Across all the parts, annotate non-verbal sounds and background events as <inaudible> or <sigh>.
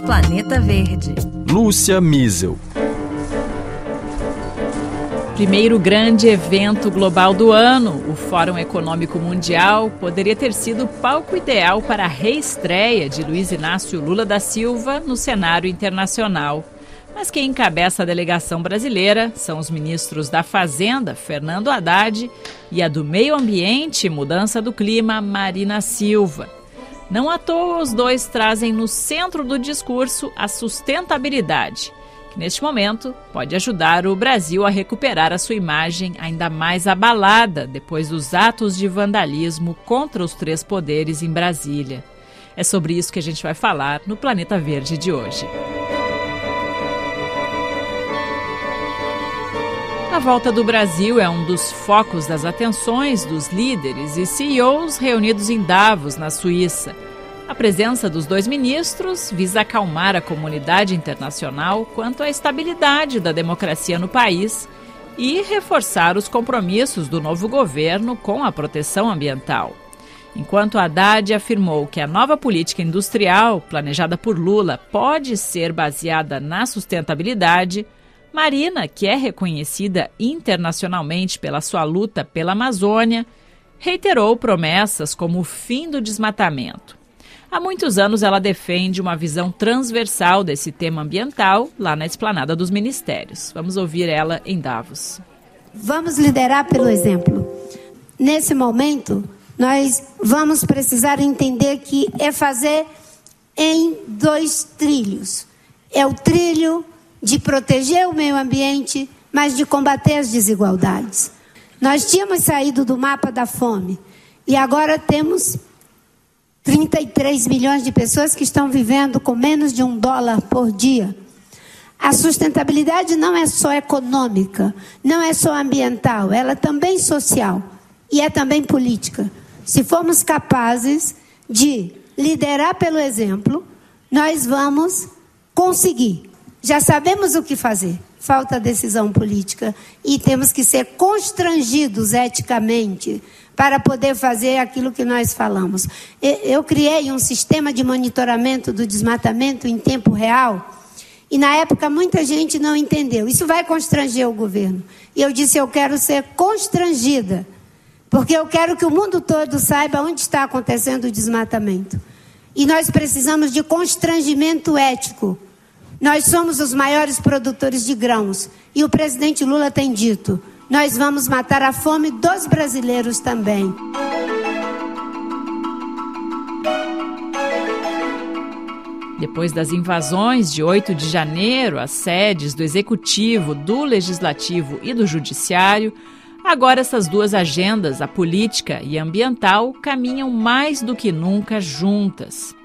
Planeta Verde. Lúcia Miesel. Primeiro grande evento global do ano, o Fórum Econômico Mundial, poderia ter sido o palco ideal para a reestreia de Luiz Inácio Lula da Silva no cenário internacional. Mas quem encabeça a delegação brasileira são os ministros da Fazenda, Fernando Haddad, e a do Meio Ambiente e Mudança do Clima, Marina Silva. Não à toa, os dois trazem no centro do discurso a sustentabilidade, que neste momento pode ajudar o Brasil a recuperar a sua imagem ainda mais abalada depois dos atos de vandalismo contra os três poderes em Brasília. É sobre isso que a gente vai falar no Planeta Verde de hoje. A volta do Brasil é um dos focos das atenções dos líderes e CEOs reunidos em Davos, na Suíça. A presença dos dois ministros visa acalmar a comunidade internacional quanto à estabilidade da democracia no país e reforçar os compromissos do novo governo com a proteção ambiental. Enquanto Haddad afirmou que a nova política industrial planejada por Lula pode ser baseada na sustentabilidade, Marina, que é reconhecida internacionalmente pela sua luta pela Amazônia, reiterou promessas como o fim do desmatamento. Há muitos anos ela defende uma visão transversal desse tema ambiental lá na esplanada dos ministérios. Vamos ouvir ela em Davos. Vamos liderar pelo exemplo. Nesse momento, nós vamos precisar entender que é fazer em dois trilhos. É o trilho de proteger o meio ambiente, mas de combater as desigualdades. Nós tínhamos saído do mapa da fome e agora temos 33 milhões de pessoas que estão vivendo com menos de um dólar por dia. A sustentabilidade não é só econômica, não é só ambiental, ela é também social e é também política. Se formos capazes de liderar pelo exemplo, nós vamos conseguir já sabemos o que fazer. Falta decisão política e temos que ser constrangidos eticamente para poder fazer aquilo que nós falamos. Eu criei um sistema de monitoramento do desmatamento em tempo real. E na época muita gente não entendeu. Isso vai constranger o governo. E eu disse: eu quero ser constrangida. Porque eu quero que o mundo todo saiba onde está acontecendo o desmatamento. E nós precisamos de constrangimento ético. Nós somos os maiores produtores de grãos. E o presidente Lula tem dito: nós vamos matar a fome dos brasileiros também. Depois das invasões de 8 de janeiro às sedes do Executivo, do Legislativo e do Judiciário, agora essas duas agendas, a política e a ambiental, caminham mais do que nunca juntas.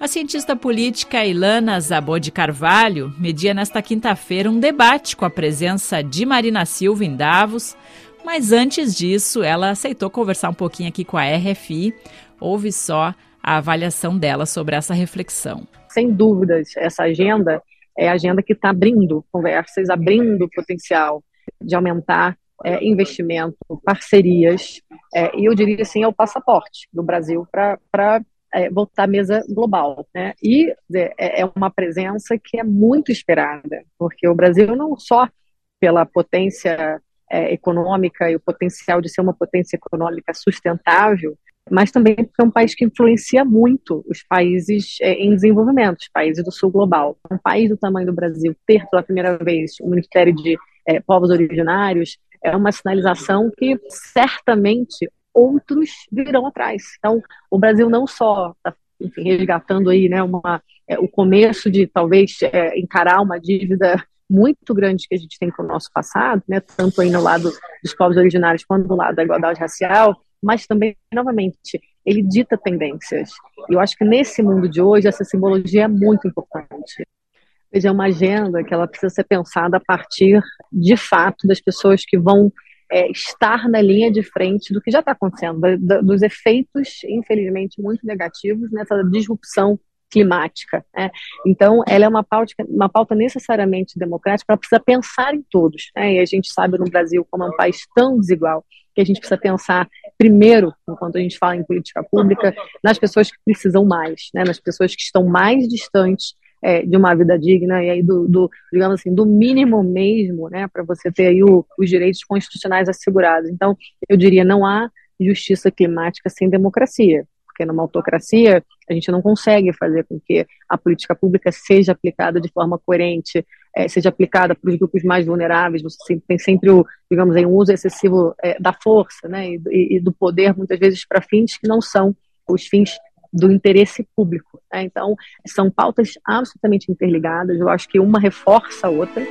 A cientista política Ilana Zabô de Carvalho media nesta quinta-feira um debate com a presença de Marina Silva em Davos, mas antes disso ela aceitou conversar um pouquinho aqui com a RFI. Ouve só a avaliação dela sobre essa reflexão. Sem dúvidas, essa agenda é a agenda que está abrindo conversas, abrindo potencial de aumentar é, investimento, parcerias, é, e eu diria assim, é o passaporte do Brasil para é, voltar à mesa global. Né? E é, é uma presença que é muito esperada, porque o Brasil não só pela potência é, econômica e o potencial de ser uma potência econômica sustentável, mas também porque é um país que influencia muito os países é, em desenvolvimento, os países do sul global. Um país do tamanho do Brasil ter pela primeira vez o Ministério de é, Povos Originários é uma sinalização que certamente outros virão atrás. Então, o Brasil não só está resgatando aí, né, uma, é, o começo de talvez é, encarar uma dívida muito grande que a gente tem com o nosso passado, né, tanto aí no lado dos povos originários quanto do lado da igualdade racial, mas também, novamente, ele dita tendências. Eu acho que nesse mundo de hoje, essa simbologia é muito importante. Veja, é uma agenda que ela precisa ser pensada a partir, de fato, das pessoas que vão é, estar na linha de frente do que já está acontecendo, dos efeitos, infelizmente, muito negativos nessa disrupção climática. Né? Então, ela é uma pauta, uma pauta necessariamente democrática, ela precisa pensar em todos. Né? E a gente sabe no Brasil, como é um país tão desigual, que a gente precisa pensar primeiro, enquanto a gente fala em política pública, nas pessoas que precisam mais, né? nas pessoas que estão mais distantes é, de uma vida digna e aí do, do, digamos assim, do mínimo mesmo, né, para você ter aí o, os direitos constitucionais assegurados. Então, eu diria, não há justiça climática sem democracia, porque numa autocracia a gente não consegue fazer com que a política pública seja aplicada de forma coerente, é, seja aplicada para os grupos mais vulneráveis. Você tem sempre o, digamos, um uso excessivo é, da força, né, e, e, do poder muitas vezes para fins que não são os fins do interesse público. Né? Então, são pautas absolutamente interligadas. Eu acho que uma reforça a outra.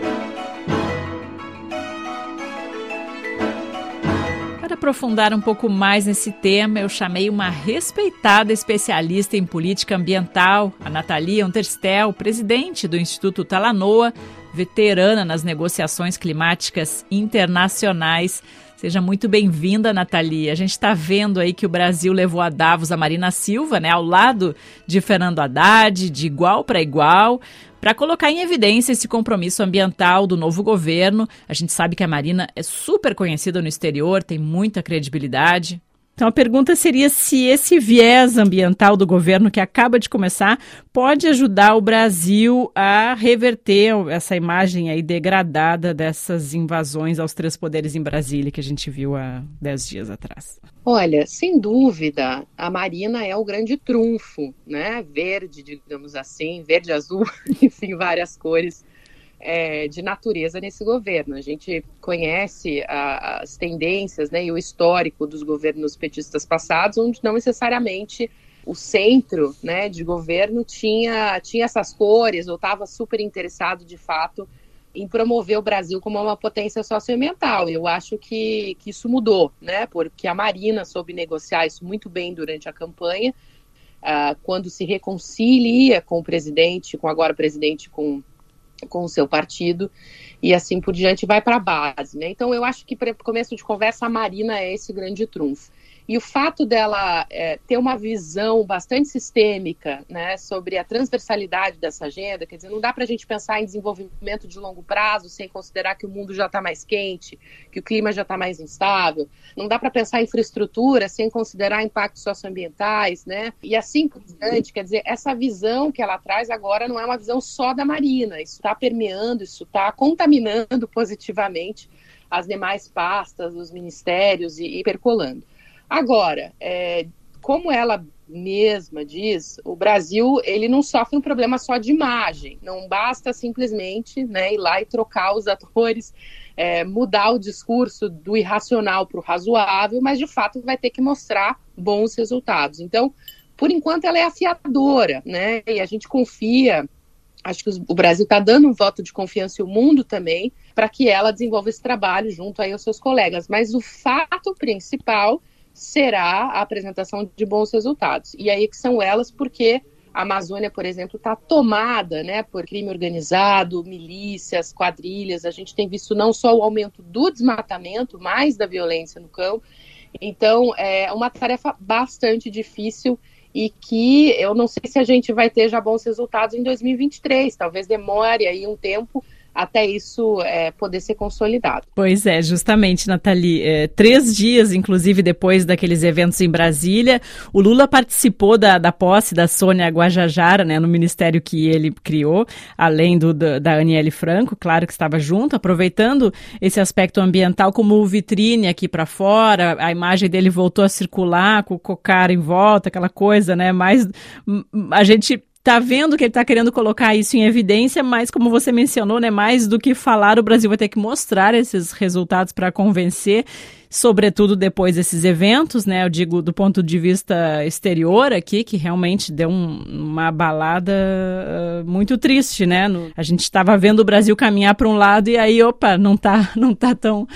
Para aprofundar um pouco mais nesse tema, eu chamei uma respeitada especialista em política ambiental, a Natalia Unterstel, presidente do Instituto Talanoa, veterana nas negociações climáticas internacionais. Seja muito bem-vinda, Nathalie. A gente está vendo aí que o Brasil levou a Davos a Marina Silva, né, ao lado de Fernando Haddad, de igual para igual, para colocar em evidência esse compromisso ambiental do novo governo. A gente sabe que a Marina é super conhecida no exterior, tem muita credibilidade. Então a pergunta seria se esse viés ambiental do governo que acaba de começar pode ajudar o Brasil a reverter essa imagem aí degradada dessas invasões aos três poderes em Brasília que a gente viu há dez dias atrás. Olha, sem dúvida, a Marina é o grande trunfo, né? Verde, digamos assim, verde, azul, <laughs> enfim, várias cores é, de natureza nesse governo. A gente conhece a, as tendências né, e o histórico dos governos petistas passados, onde não necessariamente o centro né, de governo tinha, tinha essas cores ou estava super interessado de fato em promover o Brasil como uma potência socioambiental. Eu acho que, que isso mudou, né? Porque a Marina soube negociar isso muito bem durante a campanha, uh, quando se reconcilia com o presidente, com agora o presidente, com com o seu partido e assim por diante vai para a base. Né? Então eu acho que para começo de conversa a Marina é esse grande trunfo. E o fato dela é, ter uma visão bastante sistêmica né, sobre a transversalidade dessa agenda, quer dizer, não dá para a gente pensar em desenvolvimento de longo prazo sem considerar que o mundo já está mais quente, que o clima já está mais instável. Não dá para pensar em infraestrutura sem considerar impactos socioambientais, né? E assim por diante. Quer dizer, essa visão que ela traz agora não é uma visão só da Marina. Isso está permeando, isso está contaminando <laughs> positivamente as demais pastas, os ministérios e, e percolando. Agora, é, como ela mesma diz, o Brasil ele não sofre um problema só de imagem. Não basta simplesmente né, ir lá e trocar os <laughs> atores, é, mudar o discurso do irracional para o razoável, mas de fato vai ter que mostrar bons resultados. Então, por enquanto, ela é afiadora, né? E a gente confia. Acho que o Brasil está dando um voto de confiança e o mundo também para que ela desenvolva esse trabalho junto aí aos seus colegas. Mas o fato principal será a apresentação de bons resultados. E aí que são elas porque a Amazônia, por exemplo, está tomada né, por crime organizado, milícias, quadrilhas. A gente tem visto não só o aumento do desmatamento, mais da violência no campo. Então, é uma tarefa bastante difícil e que eu não sei se a gente vai ter já bons resultados em 2023. Talvez demore aí um tempo até isso é, poder ser consolidado. Pois é, justamente, Nathalie. É, três dias, inclusive, depois daqueles eventos em Brasília, o Lula participou da, da posse da Sônia Guajajara, né, no ministério que ele criou, além do, da, da Aniele Franco, claro que estava junto, aproveitando esse aspecto ambiental como vitrine aqui para fora, a imagem dele voltou a circular com o cocar em volta, aquela coisa, né, mais a gente tá vendo que ele está querendo colocar isso em evidência, mas como você mencionou, né, mais do que falar, o Brasil vai ter que mostrar esses resultados para convencer sobretudo depois desses eventos, né? Eu digo do ponto de vista exterior aqui, que realmente deu um, uma balada uh, muito triste, né? No, a gente estava vendo o Brasil caminhar para um lado e aí, opa, não tá, <laughs> não tá tão,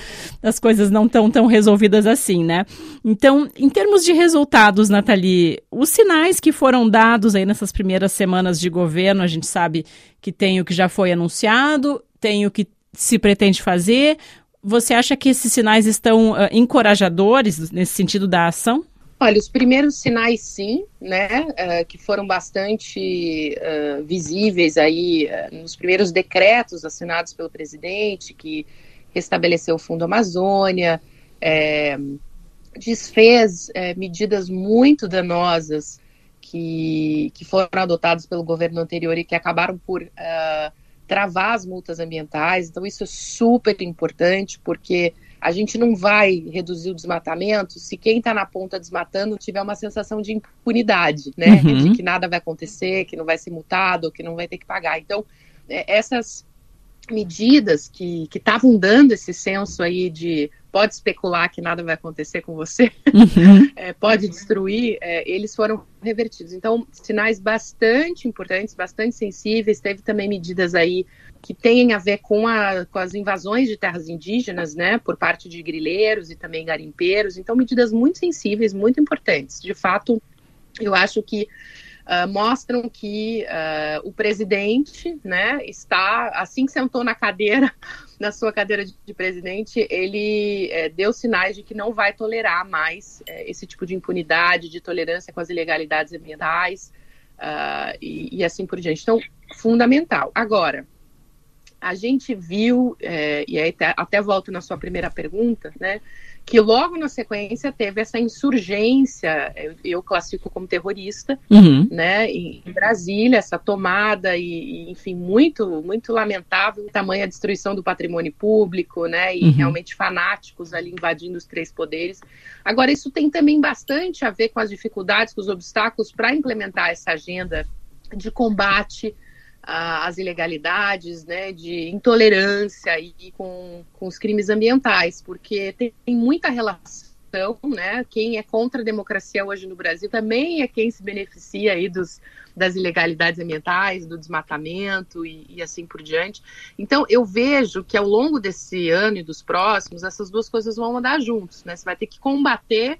as coisas não estão tão resolvidas assim, né? Então, em termos de resultados, Nathalie, os sinais que foram dados aí nessas primeiras semanas de governo, a gente sabe que tem o que já foi anunciado, tem o que se pretende fazer, você acha que esses sinais estão uh, encorajadores nesse sentido da ação? Olha, os primeiros sinais sim, né, uh, que foram bastante uh, visíveis aí nos primeiros decretos assinados pelo presidente, que restabeleceu o Fundo Amazônia, é, desfez é, medidas muito danosas que, que foram adotados pelo governo anterior e que acabaram por uh, travar as multas ambientais. Então, isso é super importante, porque a gente não vai reduzir o desmatamento se quem está na ponta desmatando tiver uma sensação de impunidade, né? Uhum. De que nada vai acontecer, que não vai ser multado, que não vai ter que pagar. Então, é, essas medidas que estavam dando esse senso aí de pode especular que nada vai acontecer com você, uhum. <laughs> é, pode destruir, é, eles foram revertidos. Então, sinais bastante importantes, bastante sensíveis. Teve também medidas aí que têm a ver com, a, com as invasões de terras indígenas, né, por parte de grileiros e também garimpeiros. Então, medidas muito sensíveis, muito importantes. De fato, eu acho que Uh, mostram que uh, o presidente, né, está, assim que sentou na cadeira, <laughs> na sua cadeira de, de presidente, ele é, deu sinais de que não vai tolerar mais é, esse tipo de impunidade, de tolerância com as ilegalidades ambientais uh, e, e, assim por diante. Então, fundamental. Agora, a gente viu, é, e aí até, até volto na sua primeira pergunta, né, que logo na sequência teve essa insurgência, eu, eu classifico como terrorista, uhum. né, em, em, Brasília, essa tomada e, e, enfim, muito, muito lamentável, tamanha destruição do patrimônio público, né, e uhum. realmente fanáticos ali invadindo os três poderes. Agora, isso tem também bastante a ver com as dificuldades, com os obstáculos para implementar essa agenda de combate as ilegalidades, né, de intolerância e com, com os crimes ambientais, porque tem, tem muita relação né? Quem é contra a democracia hoje no Brasil também é quem se beneficia aí dos, das ilegalidades ambientais, do desmatamento e, e, assim por diante. Então, eu vejo que ao longo desse ano e dos próximos, essas duas coisas vão andar juntos, né? Você vai ter que combater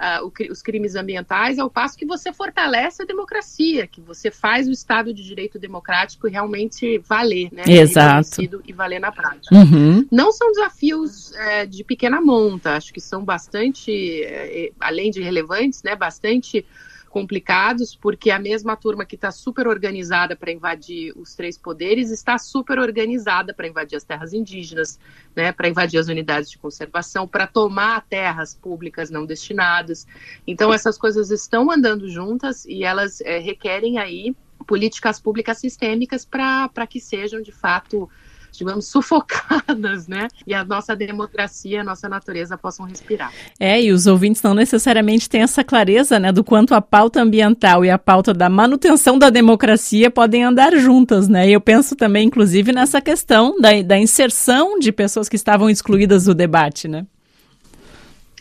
uh, o, os crimes ambientais, ao passo que você fortalece a democracia, que você faz o Estado de Direito democrático realmente valer, né? Exato. E valer na prática. Uhum. Não são desafios é, de pequena monta, acho que são bastante, é, além de relevantes, né? Bastante complicados, porque a mesma turma que está super organizada para invadir os três poderes está super organizada para invadir as terras indígenas, né, para invadir as unidades de conservação, para tomar terras públicas não destinadas. Então, essas coisas estão andando juntas e elas é, requerem aí políticas públicas sistêmicas para que sejam, de fato, digamos, sufocadas, né? E a nossa democracia, a nossa natureza possam respirar. É, e os ouvintes não necessariamente têm essa clareza, né, do quanto a pauta ambiental e a pauta da manutenção da democracia podem andar juntas, né? E eu penso também, inclusive, nessa questão da, da inserção de pessoas que estavam excluídas do debate, né?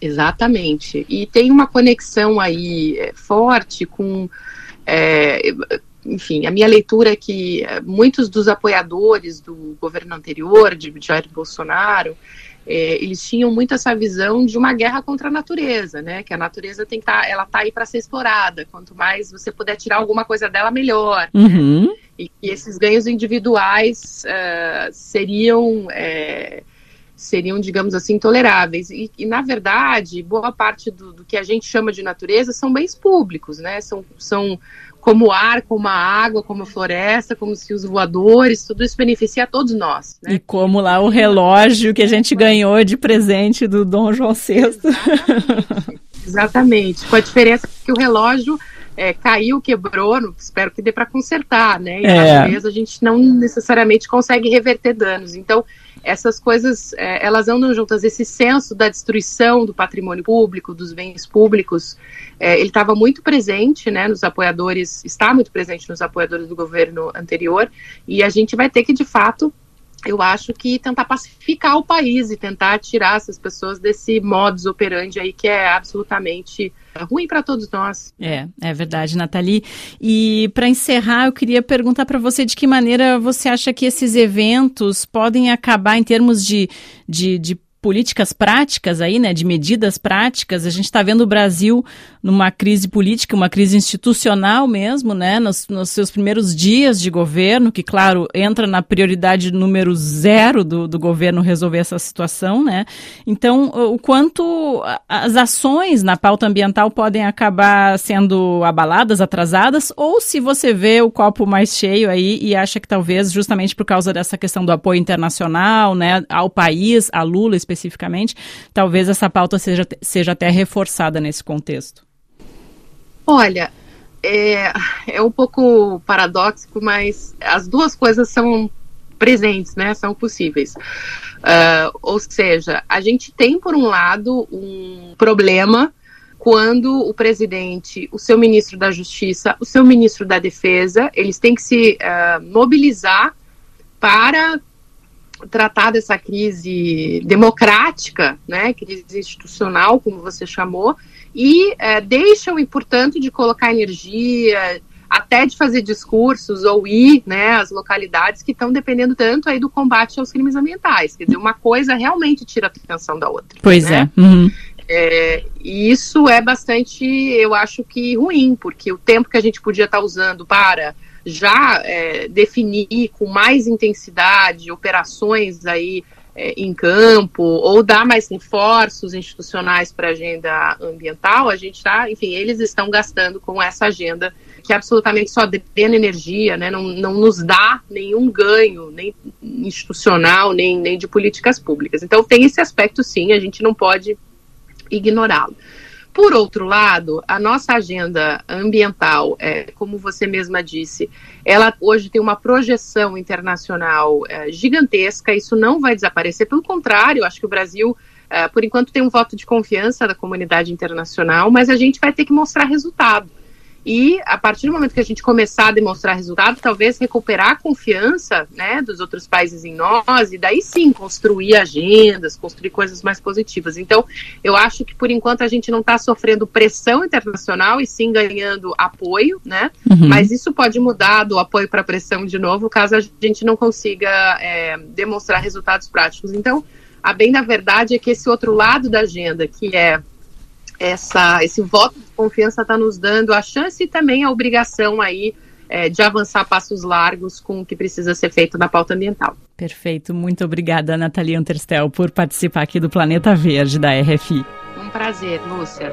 Exatamente. E tem uma conexão aí é, forte com. É, enfim, a minha leitura é que eh, muitos dos apoiadores do governo anterior, de Jair Bolsonaro, é, eles tinham muito essa visão de uma guerra contra a natureza, né? Que a natureza tem que tá, ela tá aí para ser explorada. Quanto mais você puder tirar alguma coisa dela, melhor. Uhum. Né? E que esses ganhos individuais uh, seriam seriam, digamos assim, intoleráveis. E, e na verdade, boa parte do, do, que a gente chama de natureza são bens públicos, né? São, são como o ar, como a água, como a floresta, como os fios voadores, tudo isso beneficia a todos nós. Né? E como lá o relógio que a gente ganhou de presente do Dom João VI. Exatamente, exatamente. com a diferença que o relógio é, caiu, quebrou, espero que dê para consertar, né? E é. às vezes a gente não necessariamente consegue reverter danos. Então, essas coisas é, elas andam juntas. Esse senso da destruição do patrimônio público, dos bens públicos, é, ele estava muito presente, né, nos apoiadores, está muito presente nos apoiadores do governo anterior, e a gente vai ter que de fato eu acho que tentar pacificar o país e tentar tirar essas pessoas desse modus operandi aí que é absolutamente ruim para todos nós. É, é verdade, Nathalie. E para encerrar, eu queria perguntar para você de que maneira você acha que esses eventos podem acabar em termos de, de, de políticas práticas aí, né, de medidas práticas. A gente está vendo o Brasil numa crise política, uma crise institucional mesmo, né, nos, nos, seus primeiros dias de governo, que, claro, entra na prioridade número zero do, do governo resolver essa situação, né. Então, o quanto as ações na pauta ambiental podem acabar sendo abaladas, atrasadas, ou se você vê o copo mais cheio aí e acha que talvez justamente por causa dessa questão do apoio internacional, né, ao país, a Lula especificamente, talvez essa pauta seja, seja até reforçada nesse contexto. Olha, é, é um pouco paradoxo, mas as duas coisas são presentes, né? São possíveis. Uh, ou seja, a gente tem, por um lado, um problema quando o presidente, o seu ministro da Justiça, o seu ministro da Defesa, eles têm que se uh, mobilizar para tratar dessa crise democrática, né, crise institucional, como você chamou, e é, deixam, e portanto, de colocar energia, até de fazer discursos ou ir né, às localidades que estão dependendo tanto aí do combate aos crimes ambientais. Quer dizer, uma coisa realmente tira a atenção da outra. Pois né? é. Uhum. é. E isso é bastante, eu acho que ruim, porque o tempo que a gente podia estar usando para já é, definir com mais intensidade operações aí é, em campo ou dar mais reforços institucionais para a agenda ambiental, a gente está, enfim, eles estão gastando com essa agenda que absolutamente só drena energia, né, não, não nos dá nenhum ganho, nem institucional, nem, nem de políticas públicas. Então tem esse aspecto sim, a gente não pode ignorá-lo. Por outro lado, a nossa agenda ambiental, é, como você mesma disse, ela hoje tem uma projeção internacional é, gigantesca, isso não vai desaparecer, pelo contrário, acho que o Brasil, é, por enquanto, tem um voto de confiança da comunidade internacional, mas a gente vai ter que mostrar resultado. E a partir do momento que a gente começar a demonstrar resultado, talvez recuperar a confiança né, dos outros países em nós, e daí sim construir agendas, construir coisas mais positivas. Então, eu acho que por enquanto a gente não está sofrendo pressão internacional e sim ganhando apoio, né? Uhum. Mas isso pode mudar do apoio para pressão de novo, caso a gente não consiga é, demonstrar resultados práticos. Então, a bem da verdade é que esse outro lado da agenda, que é essa, esse voto de confiança está nos dando a chance e também a obrigação aí é, de avançar passos largos com o que precisa ser feito na pauta ambiental. Perfeito. Muito obrigada, Natalia Anterstel, por participar aqui do Planeta Verde da RFI. Um prazer, Lúcia.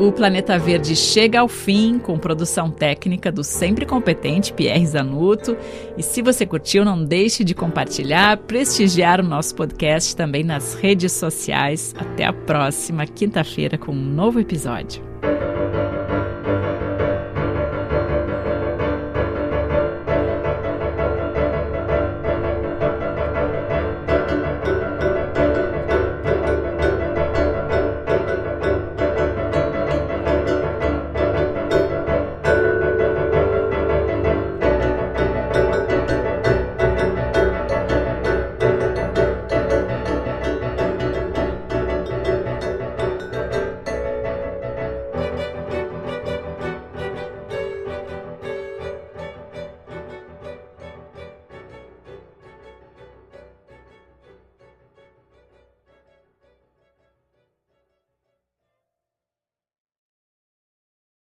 O Planeta Verde chega ao fim com produção técnica do sempre competente Pierre Zanuto. E se você curtiu, não deixe de compartilhar, prestigiar o nosso podcast também nas redes sociais. Até a próxima quinta-feira com um novo episódio.